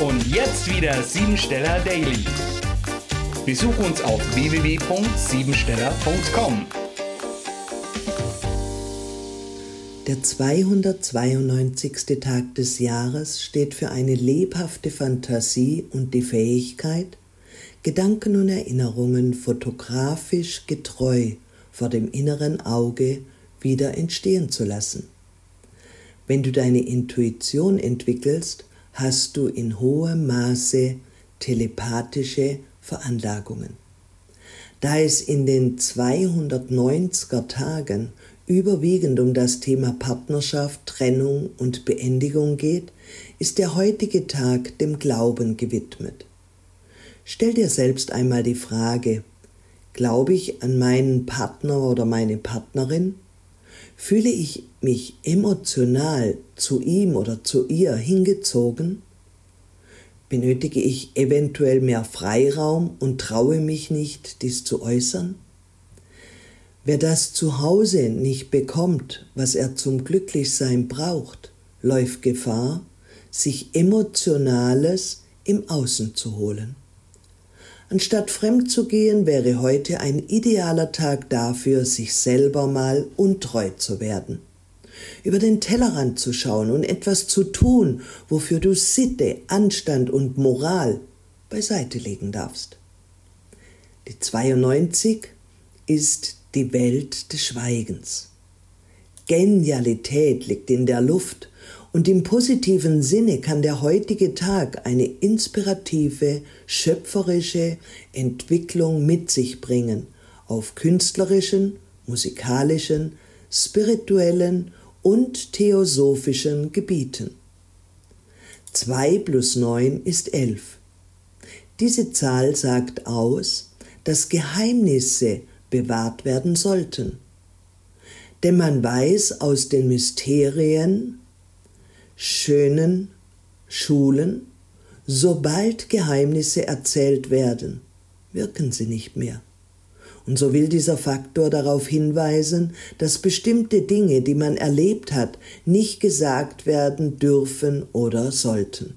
Und jetzt wieder Siebensteller Daily. Besuch uns auf www.siebensteller.com. Der 292. Tag des Jahres steht für eine lebhafte Fantasie und die Fähigkeit, Gedanken und Erinnerungen fotografisch getreu vor dem inneren Auge wieder entstehen zu lassen. Wenn du deine Intuition entwickelst, hast du in hohem Maße telepathische Veranlagungen. Da es in den 290er Tagen überwiegend um das Thema Partnerschaft, Trennung und Beendigung geht, ist der heutige Tag dem Glauben gewidmet. Stell dir selbst einmal die Frage, glaube ich an meinen Partner oder meine Partnerin? Fühle ich mich emotional zu ihm oder zu ihr hingezogen? Benötige ich eventuell mehr Freiraum und traue mich nicht, dies zu äußern? Wer das zu Hause nicht bekommt, was er zum Glücklichsein braucht, läuft Gefahr, sich Emotionales im Außen zu holen. Anstatt fremd zu gehen, wäre heute ein idealer Tag dafür, sich selber mal untreu zu werden. Über den Tellerrand zu schauen und etwas zu tun, wofür du Sitte, Anstand und Moral beiseite legen darfst. Die 92 ist die Welt des Schweigens. Genialität liegt in der Luft und im positiven Sinne kann der heutige Tag eine inspirative, schöpferische Entwicklung mit sich bringen auf künstlerischen, musikalischen, spirituellen und theosophischen Gebieten. 2 plus 9 ist 11. Diese Zahl sagt aus, dass Geheimnisse bewahrt werden sollten. Denn man weiß aus den Mysterien, schönen Schulen, sobald Geheimnisse erzählt werden, wirken sie nicht mehr. Und so will dieser Faktor darauf hinweisen, dass bestimmte Dinge, die man erlebt hat, nicht gesagt werden dürfen oder sollten.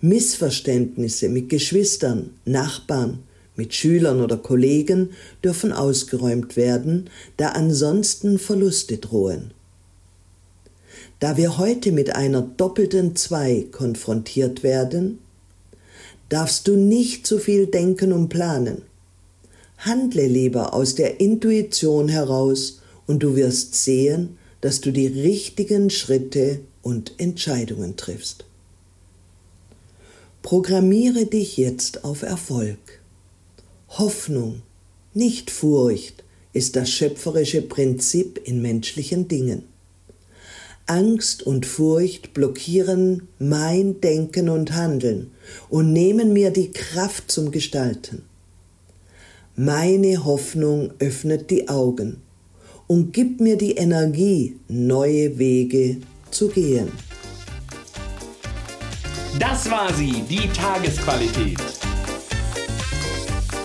Missverständnisse mit Geschwistern, Nachbarn, mit Schülern oder Kollegen dürfen ausgeräumt werden, da ansonsten Verluste drohen. Da wir heute mit einer doppelten Zwei konfrontiert werden, darfst du nicht zu viel denken und planen. Handle lieber aus der Intuition heraus und du wirst sehen, dass du die richtigen Schritte und Entscheidungen triffst. Programmiere dich jetzt auf Erfolg. Hoffnung, nicht Furcht, ist das schöpferische Prinzip in menschlichen Dingen. Angst und Furcht blockieren mein Denken und Handeln und nehmen mir die Kraft zum Gestalten. Meine Hoffnung öffnet die Augen und gibt mir die Energie, neue Wege zu gehen. Das war sie, die Tagesqualität.